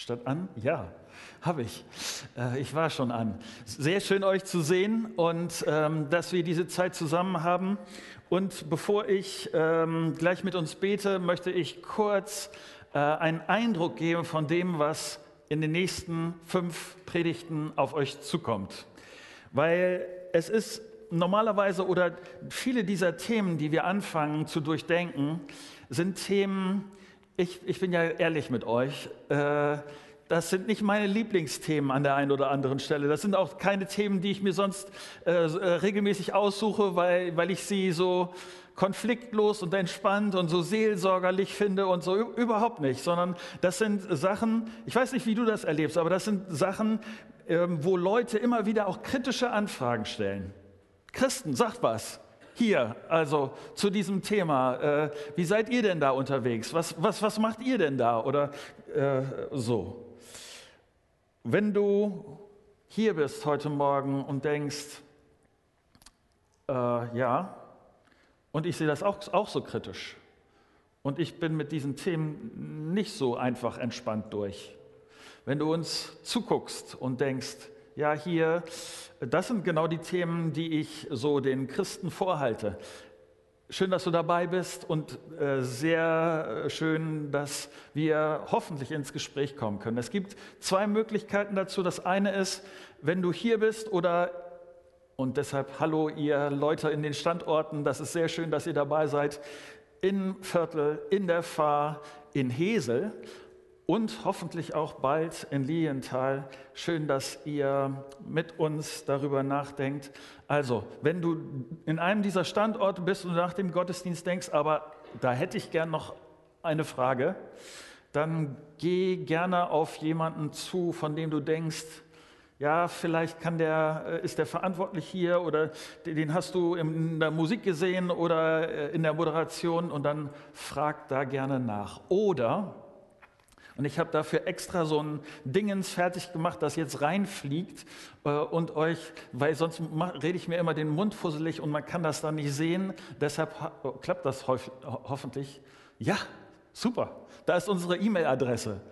Statt an? Ja, habe ich. Äh, ich war schon an. Sehr schön euch zu sehen und ähm, dass wir diese Zeit zusammen haben. Und bevor ich ähm, gleich mit uns bete, möchte ich kurz äh, einen Eindruck geben von dem, was in den nächsten fünf Predigten auf euch zukommt. Weil es ist normalerweise oder viele dieser Themen, die wir anfangen zu durchdenken, sind Themen, ich, ich bin ja ehrlich mit euch, äh, das sind nicht meine Lieblingsthemen an der einen oder anderen Stelle. Das sind auch keine Themen, die ich mir sonst äh, äh, regelmäßig aussuche, weil, weil ich sie so konfliktlos und entspannt und so seelsorgerlich finde und so überhaupt nicht, sondern das sind Sachen, ich weiß nicht, wie du das erlebst, aber das sind Sachen, ähm, wo Leute immer wieder auch kritische Anfragen stellen. Christen, sagt was hier, also zu diesem Thema. Äh, wie seid ihr denn da unterwegs? Was, was, was macht ihr denn da? Oder äh, so. Wenn du hier bist heute Morgen und denkst, äh, ja, und ich sehe das auch, auch so kritisch, und ich bin mit diesen Themen nicht so einfach entspannt durch. Wenn du uns zuguckst und denkst, ja, hier, das sind genau die Themen, die ich so den Christen vorhalte. Schön, dass du dabei bist und äh, sehr schön, dass wir hoffentlich ins Gespräch kommen können. Es gibt zwei Möglichkeiten dazu. Das eine ist, wenn du hier bist oder und deshalb hallo ihr Leute in den Standorten, das ist sehr schön, dass ihr dabei seid, in Viertel, in der Fahr, in Hesel und hoffentlich auch bald in Lilienthal. Schön, dass ihr mit uns darüber nachdenkt. Also, wenn du in einem dieser Standorte bist und nach dem Gottesdienst denkst, aber da hätte ich gern noch eine Frage, dann geh gerne auf jemanden zu, von dem du denkst, ja, vielleicht kann der, äh, ist der verantwortlich hier oder den hast du in der Musik gesehen oder äh, in der Moderation und dann frag da gerne nach. Oder und ich habe dafür extra so ein Dingens fertig gemacht, das jetzt reinfliegt äh, und euch, weil sonst rede ich mir immer den Mund fusselig und man kann das dann nicht sehen. Deshalb oh, klappt das hoffentlich. Ja, super. Da ist unsere E-Mail-Adresse.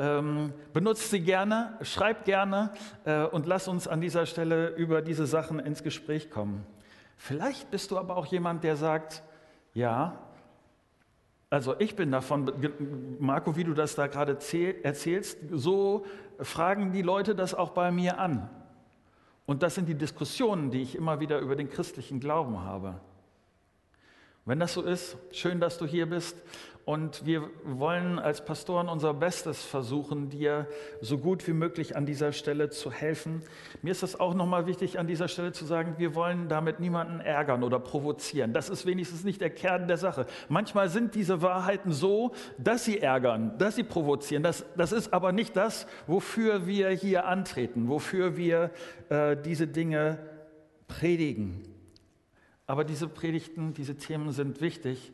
Ähm, benutzt sie gerne, schreibt gerne äh, und lass uns an dieser Stelle über diese Sachen ins Gespräch kommen. Vielleicht bist du aber auch jemand, der sagt, ja, also ich bin davon, Marco, wie du das da gerade erzählst, so fragen die Leute das auch bei mir an. Und das sind die Diskussionen, die ich immer wieder über den christlichen Glauben habe. Wenn das so ist, schön, dass du hier bist. Und wir wollen als Pastoren unser Bestes versuchen, dir so gut wie möglich an dieser Stelle zu helfen. Mir ist es auch nochmal wichtig, an dieser Stelle zu sagen, wir wollen damit niemanden ärgern oder provozieren. Das ist wenigstens nicht der Kern der Sache. Manchmal sind diese Wahrheiten so, dass sie ärgern, dass sie provozieren. Das, das ist aber nicht das, wofür wir hier antreten, wofür wir äh, diese Dinge predigen. Aber diese Predigten, diese Themen sind wichtig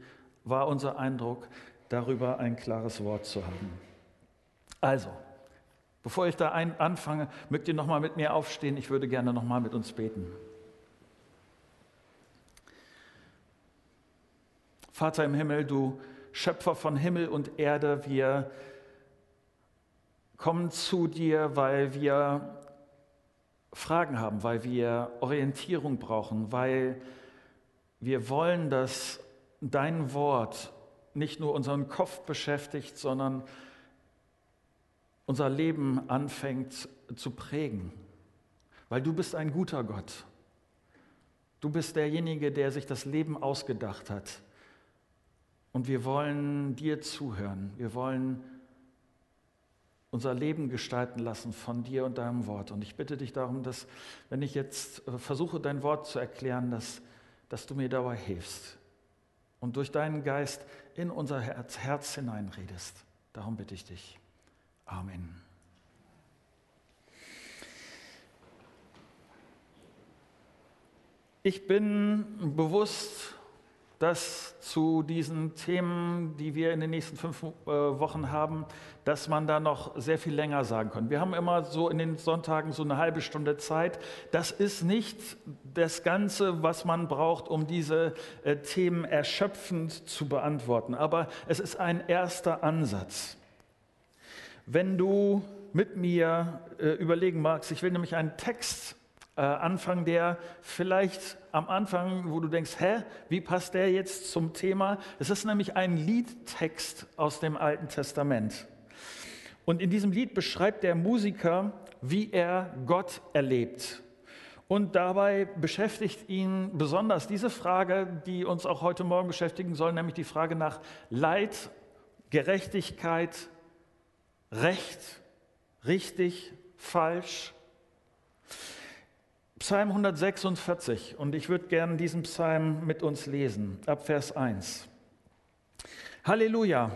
war unser Eindruck, darüber ein klares Wort zu haben. Also, bevor ich da ein, anfange, mögt ihr nochmal mit mir aufstehen. Ich würde gerne nochmal mit uns beten. Vater im Himmel, du Schöpfer von Himmel und Erde, wir kommen zu dir, weil wir Fragen haben, weil wir Orientierung brauchen, weil wir wollen, dass dein Wort nicht nur unseren Kopf beschäftigt, sondern unser Leben anfängt zu prägen. Weil du bist ein guter Gott. Du bist derjenige, der sich das Leben ausgedacht hat. Und wir wollen dir zuhören. Wir wollen unser Leben gestalten lassen von dir und deinem Wort. Und ich bitte dich darum, dass, wenn ich jetzt äh, versuche, dein Wort zu erklären, dass, dass du mir dabei hilfst und durch deinen Geist in unser Herz, Herz hineinredest. Darum bitte ich dich. Amen. Ich bin bewusst dass zu diesen Themen, die wir in den nächsten fünf äh, Wochen haben, dass man da noch sehr viel länger sagen kann. Wir haben immer so in den Sonntagen so eine halbe Stunde Zeit. Das ist nicht das Ganze, was man braucht, um diese äh, Themen erschöpfend zu beantworten, aber es ist ein erster Ansatz. wenn du mit mir äh, überlegen magst, ich will nämlich einen Text äh, anfangen, der vielleicht am Anfang, wo du denkst, hä, wie passt der jetzt zum Thema? Es ist nämlich ein Liedtext aus dem Alten Testament. Und in diesem Lied beschreibt der Musiker, wie er Gott erlebt. Und dabei beschäftigt ihn besonders diese Frage, die uns auch heute Morgen beschäftigen soll, nämlich die Frage nach Leid, Gerechtigkeit, Recht, richtig, falsch. Psalm 146 und ich würde gerne diesen Psalm mit uns lesen, ab Vers 1. Halleluja,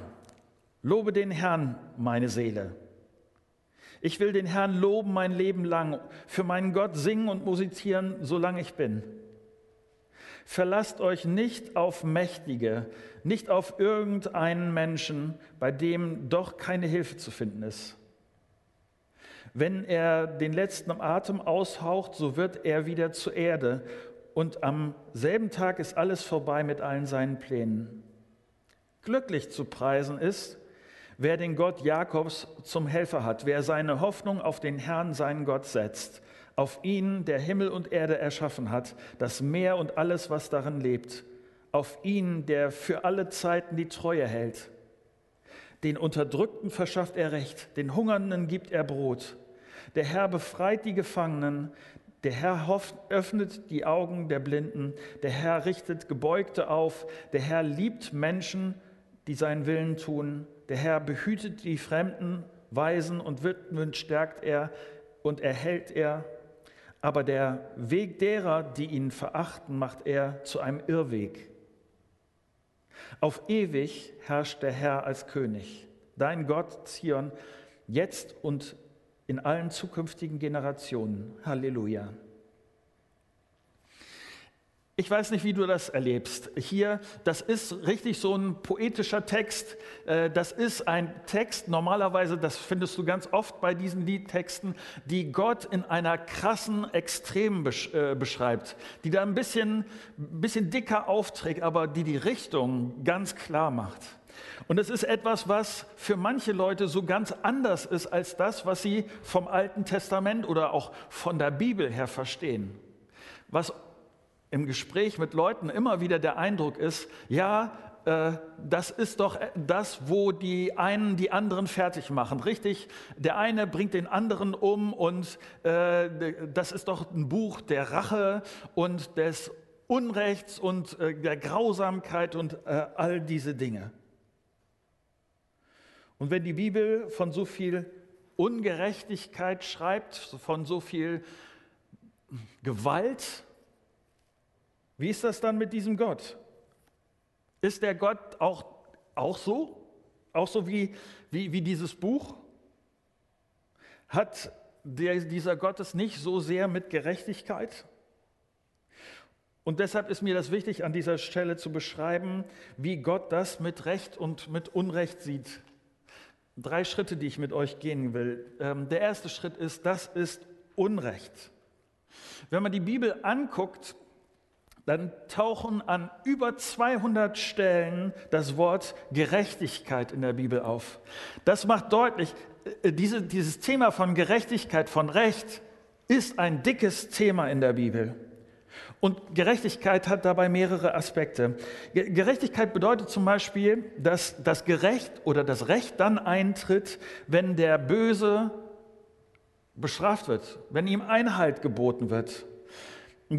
lobe den Herrn, meine Seele. Ich will den Herrn loben mein Leben lang, für meinen Gott singen und musizieren, solange ich bin. Verlasst euch nicht auf Mächtige, nicht auf irgendeinen Menschen, bei dem doch keine Hilfe zu finden ist. Wenn er den letzten Atem aushaucht, so wird er wieder zur Erde und am selben Tag ist alles vorbei mit allen seinen Plänen. Glücklich zu preisen ist, wer den Gott Jakobs zum Helfer hat, wer seine Hoffnung auf den Herrn, seinen Gott setzt, auf ihn, der Himmel und Erde erschaffen hat, das Meer und alles, was darin lebt, auf ihn, der für alle Zeiten die Treue hält. Den Unterdrückten verschafft er Recht, den Hungernden gibt er Brot. Der Herr befreit die Gefangenen, der Herr hofft, öffnet die Augen der Blinden, der Herr richtet Gebeugte auf, der Herr liebt Menschen, die seinen Willen tun, der Herr behütet die Fremden, Weisen und Witwen stärkt er und erhält er, aber der Weg derer, die ihn verachten, macht er zu einem Irrweg. Auf ewig herrscht der Herr als König, dein Gott Zion, jetzt und in allen zukünftigen Generationen. Halleluja. Ich weiß nicht, wie du das erlebst. Hier, das ist richtig so ein poetischer Text. Äh, das ist ein Text, normalerweise, das findest du ganz oft bei diesen Liedtexten, die Gott in einer krassen Extrem äh, beschreibt, die da ein bisschen, bisschen dicker aufträgt, aber die die Richtung ganz klar macht. Und es ist etwas, was für manche Leute so ganz anders ist als das, was sie vom Alten Testament oder auch von der Bibel her verstehen. Was im Gespräch mit Leuten immer wieder der Eindruck ist, ja, äh, das ist doch das, wo die einen die anderen fertig machen. Richtig, der eine bringt den anderen um und äh, das ist doch ein Buch der Rache und des Unrechts und äh, der Grausamkeit und all diese Dinge. Und wenn die Bibel von so viel Ungerechtigkeit schreibt, von so viel Gewalt, wie ist das dann mit diesem Gott? Ist der Gott auch, auch so? Auch so wie, wie, wie dieses Buch? Hat der, dieser Gott es nicht so sehr mit Gerechtigkeit? Und deshalb ist mir das wichtig, an dieser Stelle zu beschreiben, wie Gott das mit Recht und mit Unrecht sieht drei Schritte, die ich mit euch gehen will. Ähm, der erste Schritt ist, das ist Unrecht. Wenn man die Bibel anguckt, dann tauchen an über 200 Stellen das Wort Gerechtigkeit in der Bibel auf. Das macht deutlich, äh, diese, dieses Thema von Gerechtigkeit, von Recht ist ein dickes Thema in der Bibel. Und Gerechtigkeit hat dabei mehrere Aspekte. Gerechtigkeit bedeutet zum Beispiel, dass das Gerecht oder das Recht dann eintritt, wenn der Böse bestraft wird, wenn ihm Einhalt geboten wird.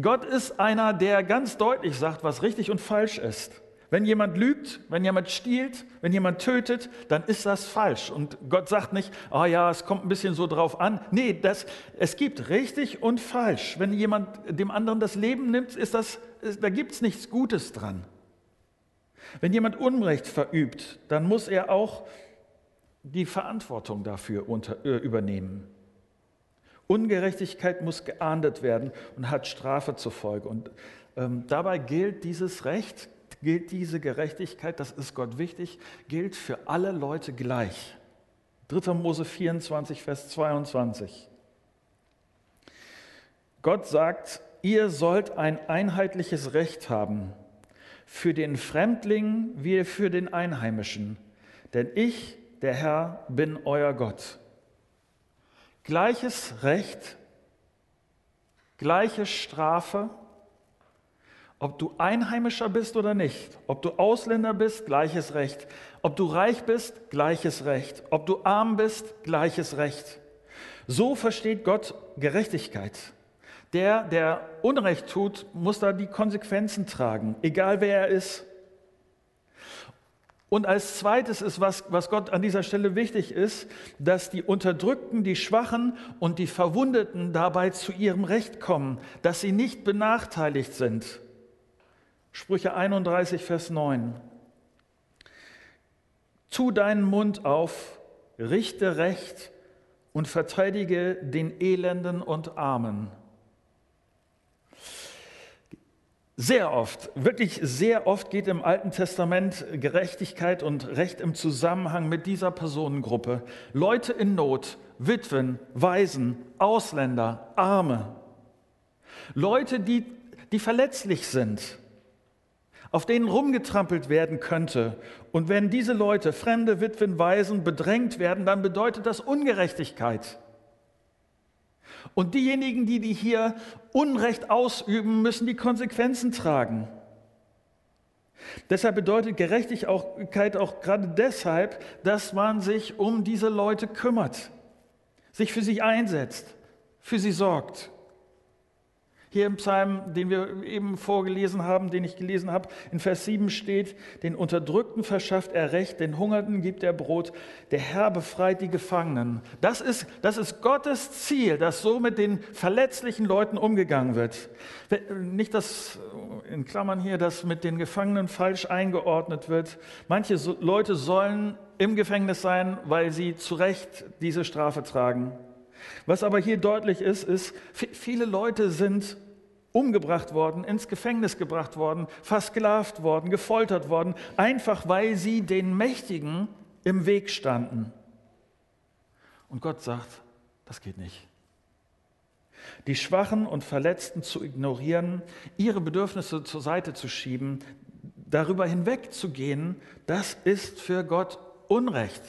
Gott ist einer, der ganz deutlich sagt, was richtig und falsch ist. Wenn jemand lügt, wenn jemand stiehlt, wenn jemand tötet, dann ist das falsch. Und Gott sagt nicht, oh ja, es kommt ein bisschen so drauf an. Nee, das, es gibt richtig und falsch. Wenn jemand dem anderen das Leben nimmt, ist das, da gibt es nichts Gutes dran. Wenn jemand Unrecht verübt, dann muss er auch die Verantwortung dafür unter, äh, übernehmen. Ungerechtigkeit muss geahndet werden und hat Strafe zur Folge. Und ähm, dabei gilt dieses Recht gilt diese Gerechtigkeit, das ist Gott wichtig, gilt für alle Leute gleich. 3. Mose 24, Vers 22. Gott sagt, ihr sollt ein einheitliches Recht haben, für den Fremdling wie für den Einheimischen. Denn ich, der Herr, bin euer Gott. Gleiches Recht, gleiche Strafe, ob du Einheimischer bist oder nicht, ob du Ausländer bist, gleiches Recht, ob du reich bist, gleiches Recht, ob du arm bist, gleiches Recht. So versteht Gott Gerechtigkeit. Der, der Unrecht tut, muss da die Konsequenzen tragen, egal wer er ist. Und als zweites ist, was, was Gott an dieser Stelle wichtig ist, dass die Unterdrückten, die Schwachen und die Verwundeten dabei zu ihrem Recht kommen, dass sie nicht benachteiligt sind. Sprüche 31, Vers 9. Tu deinen Mund auf, richte Recht und verteidige den Elenden und Armen. Sehr oft, wirklich sehr oft geht im Alten Testament Gerechtigkeit und Recht im Zusammenhang mit dieser Personengruppe. Leute in Not, Witwen, Waisen, Ausländer, Arme. Leute, die, die verletzlich sind, auf denen rumgetrampelt werden könnte. Und wenn diese Leute, fremde Witwen, Waisen, bedrängt werden, dann bedeutet das Ungerechtigkeit. Und diejenigen, die, die hier Unrecht ausüben, müssen die Konsequenzen tragen. Deshalb bedeutet Gerechtigkeit auch gerade deshalb, dass man sich um diese Leute kümmert, sich für sie einsetzt, für sie sorgt. Hier im Psalm, den wir eben vorgelesen haben, den ich gelesen habe, in Vers 7 steht, den Unterdrückten verschafft er Recht, den Hungernden gibt er Brot, der Herr befreit die Gefangenen. Das ist, das ist Gottes Ziel, dass so mit den verletzlichen Leuten umgegangen wird. Nicht, dass, in Klammern hier, dass mit den Gefangenen falsch eingeordnet wird. Manche Leute sollen im Gefängnis sein, weil sie zu Recht diese Strafe tragen. Was aber hier deutlich ist, ist, viele Leute sind umgebracht worden, ins Gefängnis gebracht worden, versklavt worden, gefoltert worden, einfach weil sie den Mächtigen im Weg standen. Und Gott sagt, das geht nicht. Die Schwachen und Verletzten zu ignorieren, ihre Bedürfnisse zur Seite zu schieben, darüber hinwegzugehen, das ist für Gott Unrecht.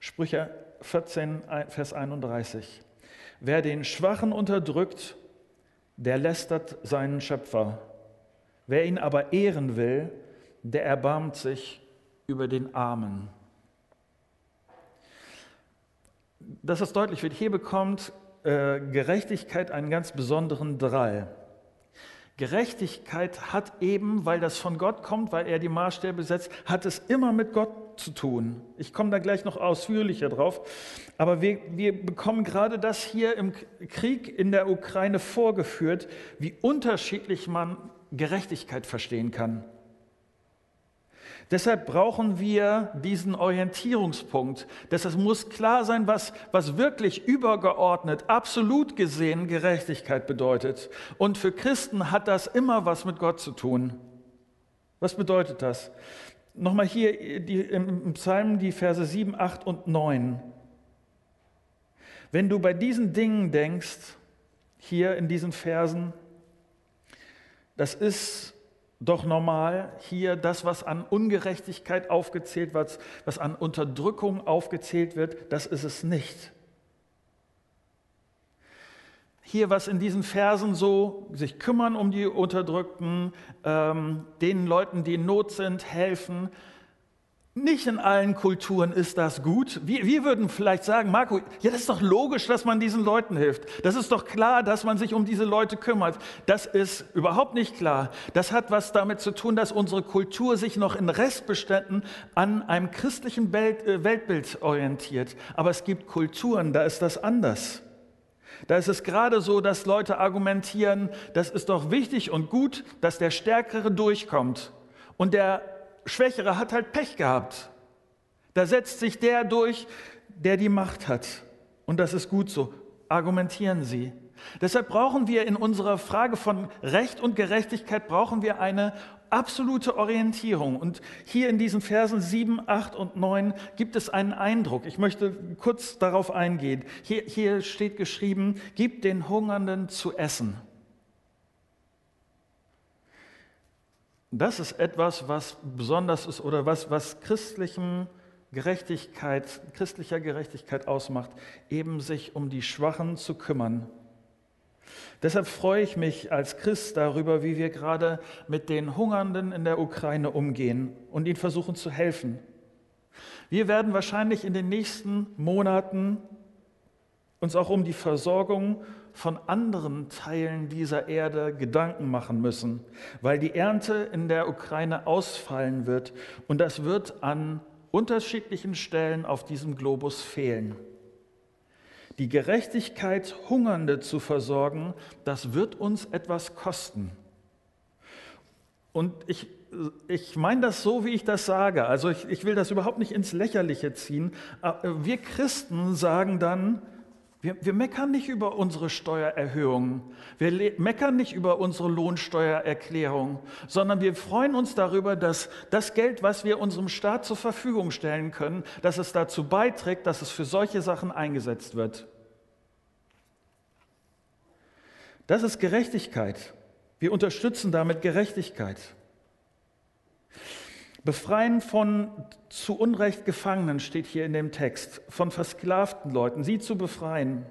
Sprüche 14, Vers 31. Wer den Schwachen unterdrückt, der lästert seinen Schöpfer. Wer ihn aber ehren will, der erbarmt sich über den Armen. Dass das deutlich wird, hier bekommt äh, Gerechtigkeit einen ganz besonderen Drall. Gerechtigkeit hat eben, weil das von Gott kommt, weil er die Maßstäbe setzt, hat es immer mit Gott zu tun. Ich komme da gleich noch ausführlicher drauf. Aber wir, wir bekommen gerade das hier im Krieg in der Ukraine vorgeführt, wie unterschiedlich man Gerechtigkeit verstehen kann. Deshalb brauchen wir diesen Orientierungspunkt. Deshalb muss klar sein, was, was wirklich übergeordnet, absolut gesehen Gerechtigkeit bedeutet. Und für Christen hat das immer was mit Gott zu tun. Was bedeutet das? Nochmal hier die, im Psalm die Verse 7, 8 und 9. Wenn du bei diesen Dingen denkst, hier in diesen Versen, das ist doch normal hier das, was an Ungerechtigkeit aufgezählt wird, was an Unterdrückung aufgezählt wird, das ist es nicht. Hier, was in diesen Versen so sich kümmern um die Unterdrückten, ähm, den Leuten, die in Not sind, helfen, nicht in allen Kulturen ist das gut. Wir, wir, würden vielleicht sagen, Marco, ja, das ist doch logisch, dass man diesen Leuten hilft. Das ist doch klar, dass man sich um diese Leute kümmert. Das ist überhaupt nicht klar. Das hat was damit zu tun, dass unsere Kultur sich noch in Restbeständen an einem christlichen Welt, äh, Weltbild orientiert. Aber es gibt Kulturen, da ist das anders. Da ist es gerade so, dass Leute argumentieren, das ist doch wichtig und gut, dass der Stärkere durchkommt. Und der Schwächere hat halt Pech gehabt. Da setzt sich der durch, der die Macht hat. Und das ist gut so. Argumentieren Sie. Deshalb brauchen wir in unserer Frage von Recht und Gerechtigkeit brauchen wir eine absolute Orientierung. Und hier in diesen Versen 7, 8 und 9 gibt es einen Eindruck. Ich möchte kurz darauf eingehen. Hier, hier steht geschrieben, gib den Hungernden zu essen. das ist etwas, was besonders ist oder was, was christlichem Gerechtigkeit, christlicher Gerechtigkeit ausmacht, eben sich um die Schwachen zu kümmern. Deshalb freue ich mich als Christ darüber, wie wir gerade mit den Hungernden in der Ukraine umgehen und ihnen versuchen zu helfen. Wir werden wahrscheinlich in den nächsten Monaten uns auch um die Versorgung von anderen Teilen dieser Erde Gedanken machen müssen, weil die Ernte in der Ukraine ausfallen wird und das wird an unterschiedlichen Stellen auf diesem Globus fehlen. Die Gerechtigkeit, Hungernde zu versorgen, das wird uns etwas kosten. Und ich, ich meine das so, wie ich das sage. Also ich, ich will das überhaupt nicht ins Lächerliche ziehen. Wir Christen sagen dann, wir, wir, meckern nicht über unsere Steuererhöhungen, wir meckern nicht über unsere Lohnsteuererklärung, sondern wir freuen uns darüber, dass das Geld, was wir unserem Staat zur Verfügung stellen können, dass es dazu beiträgt, dass es für solche Sachen eingesetzt wird. Das ist Gerechtigkeit. Wir unterstützen damit Gerechtigkeit. Befreien von zu Unrecht Gefangenen steht hier in dem Text, von versklavten Leuten, sie zu befreien.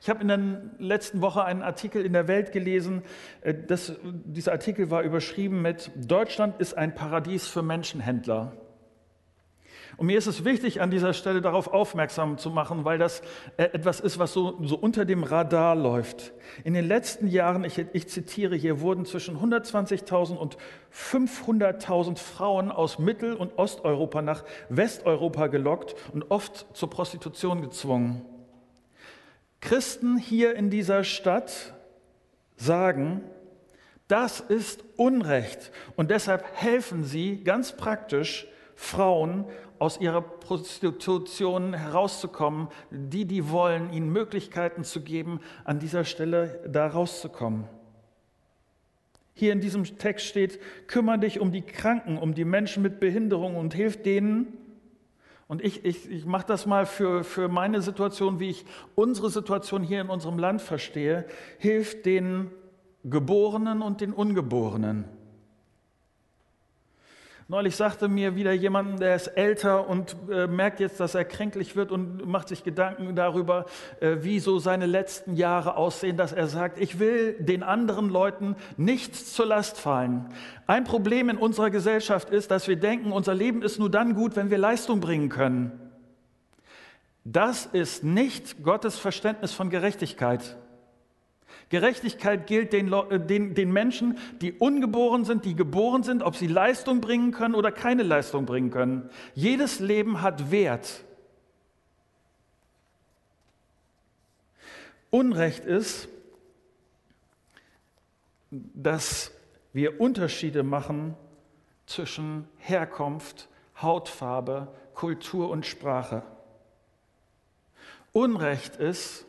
Ich habe in der letzten Woche einen Artikel in der Welt gelesen. Äh, das, dieser Artikel war überschrieben mit Deutschland ist ein Paradies für Menschenhändler. Und mir ist es wichtig, an dieser Stelle darauf aufmerksam zu machen, weil das äh, etwas ist, was so, so unter dem Radar läuft. In den letzten Jahren, ich, ich zitiere hier, wurden zwischen 120.000 und 500.000 Frauen aus Mittel- und Osteuropa nach Westeuropa gelockt und oft zur Prostitution gezwungen. Christen hier in dieser Stadt sagen, das ist Unrecht und deshalb helfen sie ganz praktisch Frauen aus ihrer Prostitution herauszukommen, die, die wollen, ihnen Möglichkeiten zu geben, an dieser Stelle da rauszukommen. Hier in diesem Text steht, kümmere dich um die Kranken, um die Menschen mit Behinderung und hilf denen. Und ich, ich, ich mache das mal für, für meine Situation, wie ich unsere Situation hier in unserem Land verstehe. Hilf den Geborenen und den Ungeborenen. Neulich sagte mir wieder jemand, der ist älter und äh, merkt jetzt, dass er kränklich wird und macht sich Gedanken darüber, äh, wie so seine letzten Jahre aussehen, dass er sagt, ich will den anderen Leuten nichts zur Last fallen. Ein Problem in unserer Gesellschaft ist, dass wir denken, unser Leben ist nur dann gut, wenn wir Leistung bringen können. Das ist nicht Gottes Verständnis von Gerechtigkeit. Gerechtigkeit gilt den, äh, den, den, Menschen, die ungeboren sind, die geboren sind, ob sie Leistung bringen können oder keine Leistung bringen können. Jedes Leben hat Wert. Unrecht ist, dass wir Unterschiede machen zwischen Herkunft, Hautfarbe, Kultur und Sprache. Unrecht ist,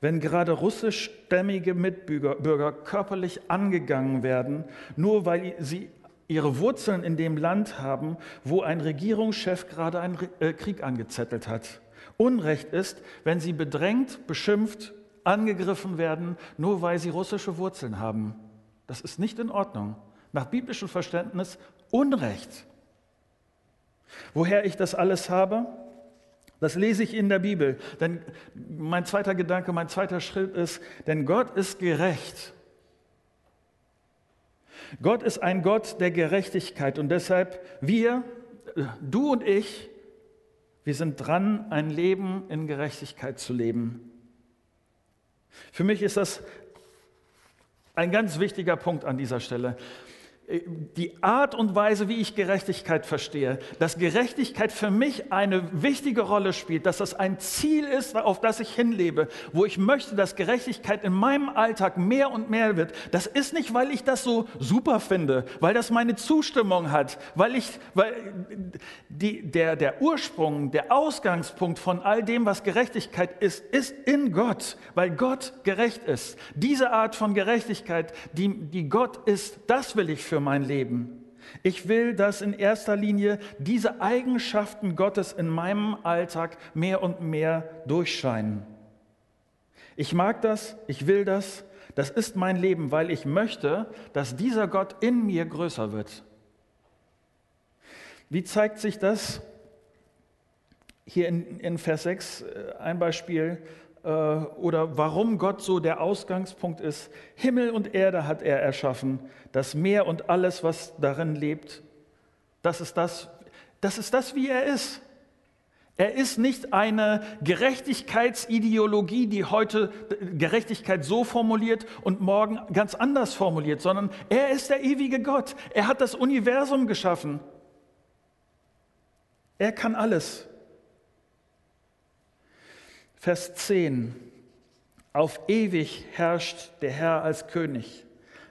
wenn gerade russischstämmige Mitbürger körperlich angegangen werden, nur weil sie ihre Wurzeln in dem Land haben, wo ein Regierungschef gerade einen äh, Krieg angezettelt hat. Unrecht ist, wenn sie bedrängt, beschimpft, angegriffen werden, nur weil sie russische Wurzeln haben. Das ist nicht in Ordnung. Nach biblischem Verständnis Unrecht. Woher ich das alles habe? Das lese ich in der Bibel. Denn mein zweiter Gedanke, mein zweiter Schritt ist, denn Gott ist gerecht. Gott ist ein Gott der Gerechtigkeit und deshalb wir, du und ich, wir sind dran, ein Leben in Gerechtigkeit zu leben. Für mich ist das ein ganz wichtiger Punkt an dieser Stelle die Art und Weise, wie ich Gerechtigkeit verstehe, dass Gerechtigkeit für mich eine wichtige Rolle spielt, dass das ein Ziel ist, auf das ich hinlebe, wo ich möchte, dass Gerechtigkeit in meinem Alltag mehr und mehr wird. Das ist nicht, weil ich das so super finde, weil das meine Zustimmung hat, weil ich, weil die, der, der Ursprung, der Ausgangspunkt von all dem, was Gerechtigkeit ist, ist in Gott, weil Gott gerecht ist. Diese Art von Gerechtigkeit, die, die Gott ist, das will ich für für mein Leben. Ich will, dass in erster Linie diese Eigenschaften Gottes in meinem Alltag mehr und mehr durchscheinen. Ich mag das, ich will das, Das ist mein Leben, weil ich möchte, dass dieser Gott in mir größer wird. Wie zeigt sich das? Hier in, in Vers 6 äh, ein Beispiel oder warum Gott so der Ausgangspunkt ist. Himmel und Erde hat er erschaffen, das Meer und alles, was darin lebt. Das ist das, das ist das, wie er ist. Er ist nicht eine Gerechtigkeitsideologie, die heute Gerechtigkeit so formuliert und morgen ganz anders formuliert, sondern er ist der ewige Gott. Er hat das Universum geschaffen. Er kann alles. Vers 10. Auf ewig herrscht der Herr als König.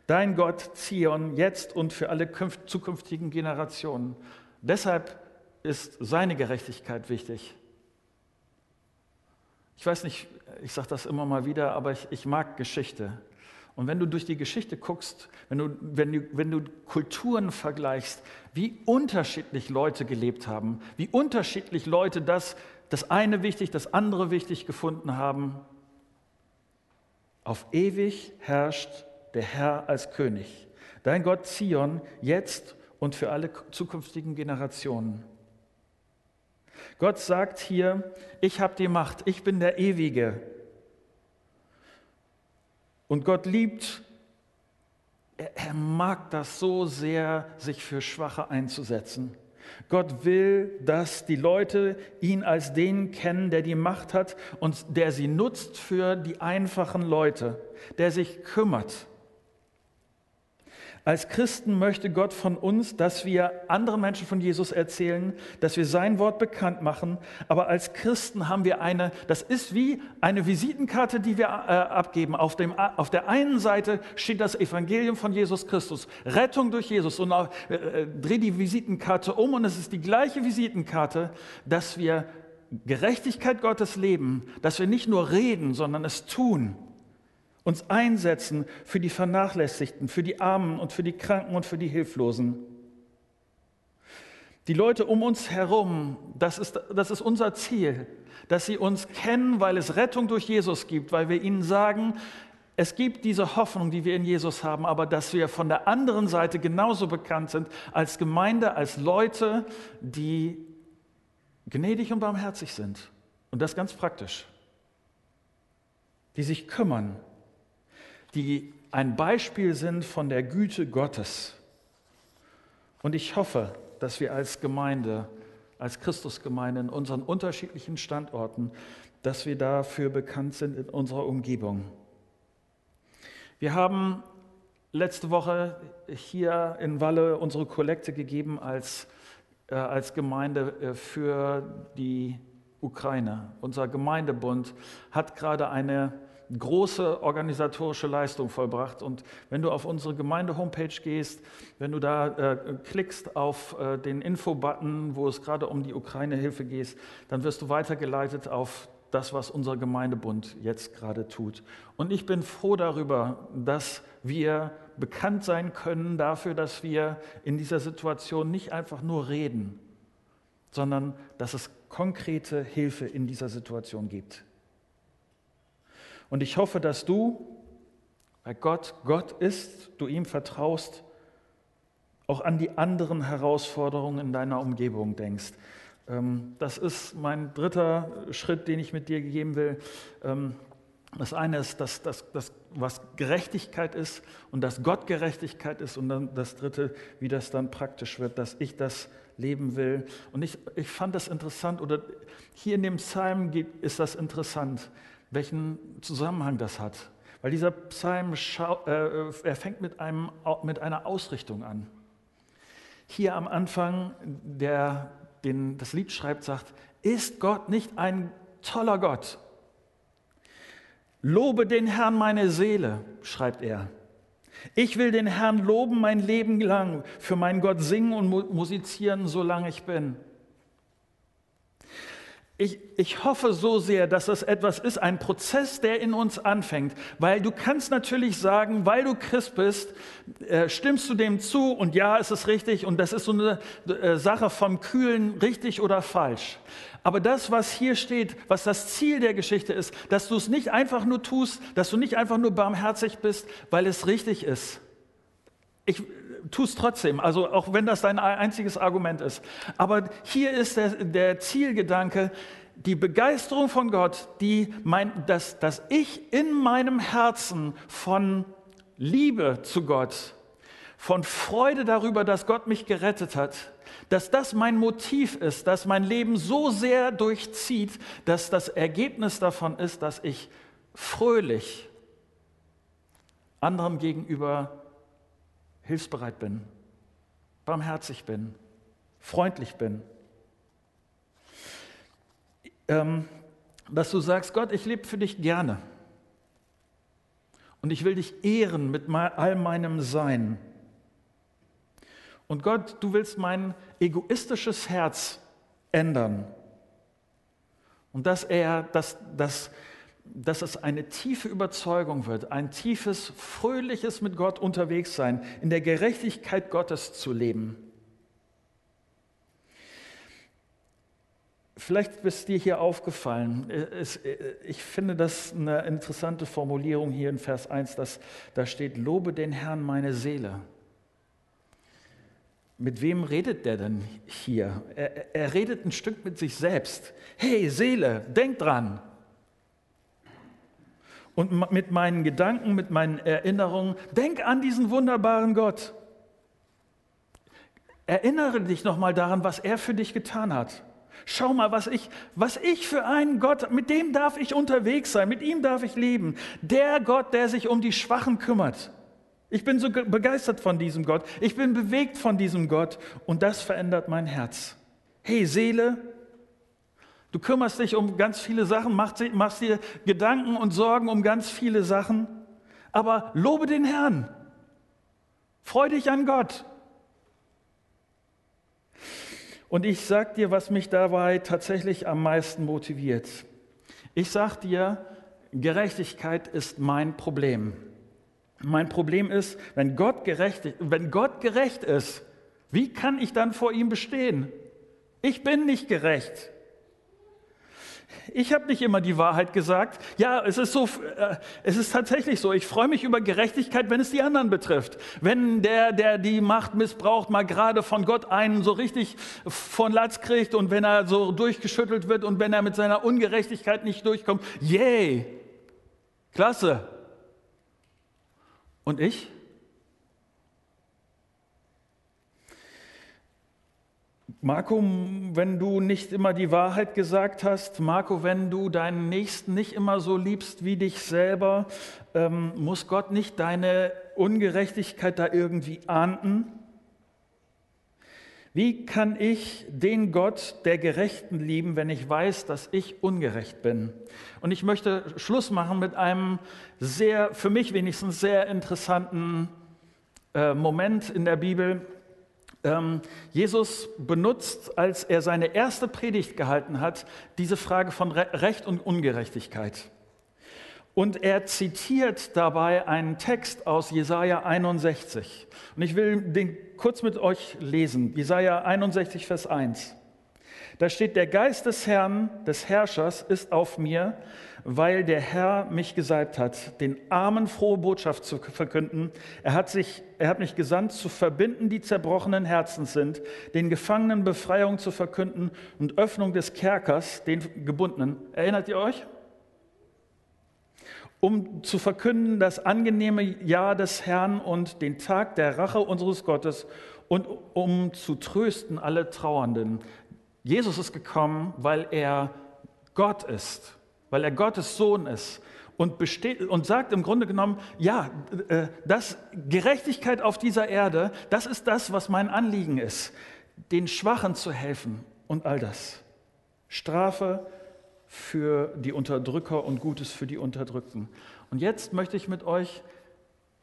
Dein Gott Zion, jetzt und für alle zukünftigen Generationen. Deshalb ist seine Gerechtigkeit wichtig. Ich weiß nicht, ich sage das immer mal wieder, aber ich, ich, mag Geschichte. Und wenn du durch die Geschichte guckst, wenn du, wenn, du, wenn du Kulturen vergleichst, wie unterschiedlich Leute gelebt haben, wie unterschiedlich Leute das, das eine wichtig, das andere wichtig gefunden haben, auf ewig herrscht der Herr als König. Dein Gott Zion, jetzt und für alle zukünftigen Generationen. Gott sagt hier, ich habe die Macht, ich bin der Ewige. Und Gott liebt, er, er mag das so sehr, sich für Schwache einzusetzen. Gott will, dass die Leute ihn als den kennen, der die Macht hat und der sie nutzt für die einfachen Leute, der sich kümmert. Als Christen möchte Gott von uns, dass wir anderen Menschen von Jesus erzählen, dass wir sein Wort bekannt machen. Aber als Christen haben wir eine, das ist wie eine Visitenkarte, die wir äh, abgeben. Auf, dem, auf der einen Seite steht das Evangelium von Jesus Christus, Rettung durch Jesus. Und auch, äh, äh, dreh die Visitenkarte um und es ist die gleiche Visitenkarte, dass wir Gerechtigkeit Gottes leben, dass wir nicht nur reden, sondern es tun uns einsetzen für die Vernachlässigten, für die Armen und für die Kranken und für die Hilflosen. Die Leute um uns herum, das ist, das ist unser Ziel, dass sie uns kennen, weil es Rettung durch Jesus gibt, weil wir ihnen sagen, es gibt diese Hoffnung, die wir in Jesus haben, aber dass wir von der anderen Seite genauso bekannt sind als Gemeinde, als Leute, die gnädig und barmherzig sind. Und das ganz praktisch. Die sich kümmern die ein Beispiel sind von der Güte Gottes. Und ich hoffe, dass wir als Gemeinde, als Christusgemeinde in unseren unterschiedlichen Standorten, dass wir dafür bekannt sind in unserer Umgebung. Wir haben letzte Woche hier in Walle unsere Kollekte gegeben als, äh, als Gemeinde äh, für die Ukraine. Unser Gemeindebund hat gerade eine große organisatorische Leistung vollbracht. Und wenn du auf unsere Gemeinde-Homepage gehst, wenn du da äh, klickst auf äh, den Info-Button, wo es gerade um die Ukraine-Hilfe geht, dann wirst du weitergeleitet auf das, was unser Gemeindebund jetzt gerade tut. Und ich bin froh darüber, dass wir bekannt sein können dafür, dass wir in dieser Situation nicht einfach nur reden, sondern dass es konkrete Hilfe in dieser Situation gibt. Und ich hoffe, dass du, weil Gott Gott ist, du ihm vertraust, auch an die anderen Herausforderungen in deiner Umgebung denkst. Ähm, das ist mein dritter Schritt, den ich mit dir geben will. Ähm, das eine ist, dass, dass, dass, was Gerechtigkeit ist und dass Gott Gerechtigkeit ist. Und dann das dritte, wie das dann praktisch wird, dass ich das leben will. Und ich, ich fand das interessant, oder hier in dem Psalm ist das interessant welchen Zusammenhang das hat. Weil dieser Psalm, äh, er fängt mit, einem, mit einer Ausrichtung an. Hier am Anfang, der den, das Lied schreibt, sagt, ist Gott nicht ein toller Gott? Lobe den Herrn meine Seele, schreibt er. Ich will den Herrn loben mein Leben lang, für meinen Gott singen und musizieren, solange ich bin. Ich, ich hoffe so sehr, dass das etwas ist, ein Prozess, der in uns anfängt, weil du kannst natürlich sagen, weil du Christ bist, äh, stimmst du dem zu und ja, es ist richtig und das ist so eine äh, Sache vom Kühlen, richtig oder falsch. Aber das, was hier steht, was das Ziel der Geschichte ist, dass du es nicht einfach nur tust, dass du nicht einfach nur barmherzig bist, weil es richtig ist. Ich, tu es trotzdem, also auch wenn das dein einziges Argument ist. Aber hier ist der, der Zielgedanke, die Begeisterung von Gott, die mein, dass, dass ich in meinem Herzen von Liebe zu Gott, von Freude darüber, dass Gott mich gerettet hat, dass das mein Motiv ist, dass mein Leben so sehr durchzieht, dass das Ergebnis davon ist, dass ich fröhlich anderen gegenüber hilfsbereit bin, barmherzig bin, freundlich bin. Ähm, dass du sagst, Gott, ich lebe für dich gerne. Und ich will dich ehren mit all meinem Sein. Und Gott, du willst mein egoistisches Herz ändern. Und dass er, dass, dass dass es eine tiefe Überzeugung wird, ein tiefes, fröhliches mit Gott unterwegs sein, in der Gerechtigkeit Gottes zu leben. Vielleicht ist dir hier aufgefallen, ich finde das eine interessante Formulierung hier in Vers 1, dass da steht, lobe den Herrn meine Seele. Mit wem redet der denn hier? Er, er redet ein Stück mit sich selbst. Hey Seele, denk dran, und mit meinen Gedanken, mit meinen Erinnerungen. Denk an diesen wunderbaren Gott. Erinnere dich nochmal daran, was er für dich getan hat. Schau mal, was ich, was ich für einen Gott, mit dem darf ich unterwegs sein, mit ihm darf ich leben. Der Gott, der sich um die Schwachen kümmert. Ich bin so begeistert von diesem Gott. Ich bin bewegt von diesem Gott und das verändert mein Herz. Hey Seele, Du kümmerst dich um ganz viele Sachen, machst, dir Gedanken und Sorgen um ganz viele Sachen, aber lobe den Herrn. Freu dich an Gott. Und ich sag dir, was mich dabei tatsächlich am meisten motiviert. Ich sag dir, Gerechtigkeit ist mein Problem. Mein Problem ist, wenn Gott gerecht, wenn Gott gerecht ist, wie kann ich dann vor ihm bestehen? Ich bin nicht gerecht. Ich habe nicht immer die Wahrheit gesagt. Ja, es ist so, äh, es ist tatsächlich so. Ich freue mich über Gerechtigkeit, wenn es die anderen betrifft. Wenn der, der die Macht missbraucht, mal gerade von Gott einen so richtig von Latz kriegt und wenn er so durchgeschüttelt wird und wenn er mit seiner Ungerechtigkeit nicht durchkommt. Yay! Klasse. Und ich? Marco, wenn du nicht immer die Wahrheit gesagt hast, Marco, wenn du deinen Nächsten nicht immer so liebst wie dich selber, ähm, muss Gott nicht deine Ungerechtigkeit da irgendwie ahnden? Wie kann ich den Gott der Gerechten lieben, wenn ich weiß, dass ich ungerecht bin? Und ich möchte Schluss machen mit einem sehr, für mich wenigstens sehr interessanten äh, Moment in der Bibel. Ähm, Jesus benutzt, als er seine erste Predigt gehalten hat, diese Frage von Recht und Ungerechtigkeit. Und er zitiert dabei einen Text aus Jesaja 61. Und ich will den kurz mit euch lesen. Jesaja 61, Vers 1. Da steht: Der Geist des Herrn, des Herrschers, ist auf mir, weil der Herr mich gesalbt hat, den Armen frohe Botschaft zu verkünden. Er hat, sich, er hat mich gesandt, zu verbinden, die zerbrochenen Herzens sind, den Gefangenen Befreiung zu verkünden und Öffnung des Kerkers, den Gebundenen. Erinnert ihr euch? Um zu verkünden das angenehme Jahr des Herrn und den Tag der Rache unseres Gottes und um zu trösten alle Trauernden. Jesus ist gekommen, weil er Gott ist weil er Gottes Sohn ist und, besteht, und sagt im Grunde genommen, ja, äh, das Gerechtigkeit auf dieser Erde, das ist das, was mein Anliegen ist, den Schwachen zu helfen und all das. Strafe für die Unterdrücker und Gutes für die Unterdrückten. Und jetzt möchte ich mit euch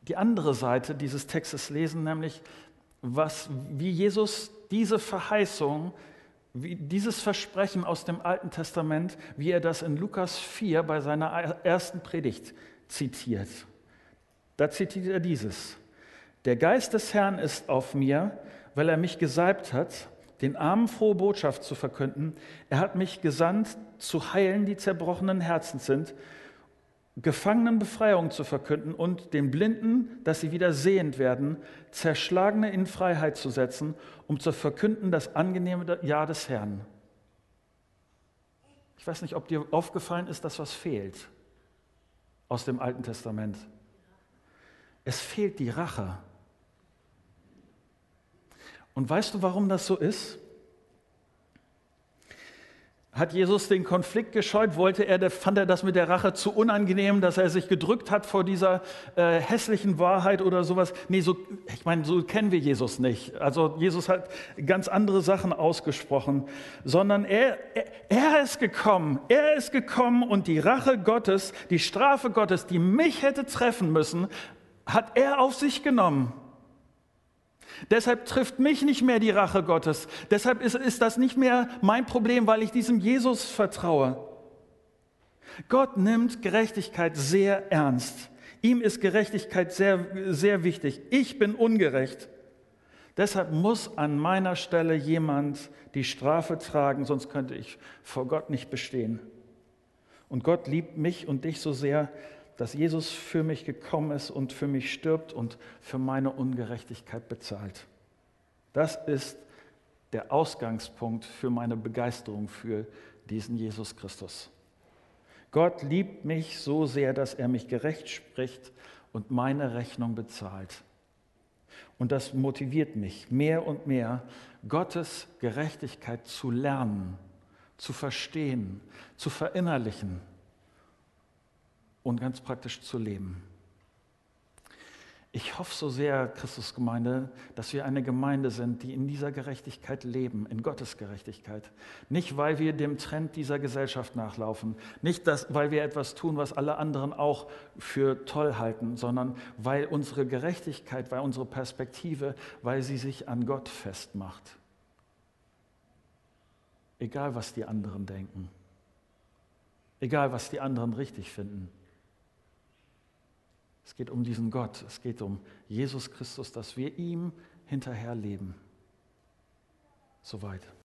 die andere Seite dieses Textes lesen, nämlich was, wie Jesus diese Verheißung wie dieses Versprechen aus dem Alten Testament, wie er das in Lukas 4 bei seiner ersten Predigt zitiert. Da zitiert er dieses. Der Geist des Herrn ist auf mir, weil er mich gesalbt hat, den Armen frohe Botschaft zu verkünden. Er hat mich gesandt, zu heilen, die zerbrochenen Herzen sind, Gefangenen Befreiung zu verkünden und den Blinden, dass sie wieder sehend werden, Zerschlagene in Freiheit zu setzen, um zu verkünden das angenehme Jahr des Herrn. Ich weiß nicht, ob dir aufgefallen ist, dass was fehlt aus dem Alten Testament. Es fehlt die Rache. Und weißt du, warum das so ist? Hat Jesus den Konflikt gescheut? Wollte er, fand er das mit der Rache zu unangenehm, dass er sich gedrückt hat vor dieser äh, hässlichen Wahrheit oder sowas? Nee, so, ich meine, so kennen wir Jesus nicht. Also Jesus hat ganz andere Sachen ausgesprochen, sondern er, er, er ist gekommen. Er ist gekommen und die Rache Gottes, die Strafe Gottes, die mich hätte treffen müssen, hat er auf sich genommen. Deshalb trifft mich nicht mehr die Rache Gottes. Deshalb ist, ist das nicht mehr mein Problem, weil ich diesem Jesus vertraue. Gott nimmt Gerechtigkeit sehr ernst. Ihm ist Gerechtigkeit sehr, sehr wichtig. Ich bin ungerecht. Deshalb muss an meiner Stelle jemand die Strafe tragen, sonst könnte ich vor Gott nicht bestehen. Und Gott liebt mich und dich so sehr, dass Jesus für mich gekommen ist und für mich stirbt und für meine Ungerechtigkeit bezahlt. Das ist der Ausgangspunkt für meine Begeisterung für diesen Jesus Christus. Gott liebt mich so sehr, dass er mich gerecht spricht und meine Rechnung bezahlt. Und das motiviert mich mehr und mehr, Gottes Gerechtigkeit zu lernen, zu verstehen, zu verinnerlichen und ganz praktisch zu leben. Ich hoffe so sehr, Christusgemeinde, dass wir eine Gemeinde sind, die in dieser Gerechtigkeit leben, in Gottes Gerechtigkeit. Nicht, weil wir dem Trend dieser Gesellschaft nachlaufen, nicht, dass, weil wir etwas tun, was alle anderen auch für toll halten, sondern weil unsere Gerechtigkeit, weil unsere Perspektive, weil sie sich an Gott festmacht. Egal, was die anderen denken. Egal, was die anderen richtig finden. Es geht um diesen Gott. Es geht um Jesus Christus, dass wir ihm hinterherleben. Soweit.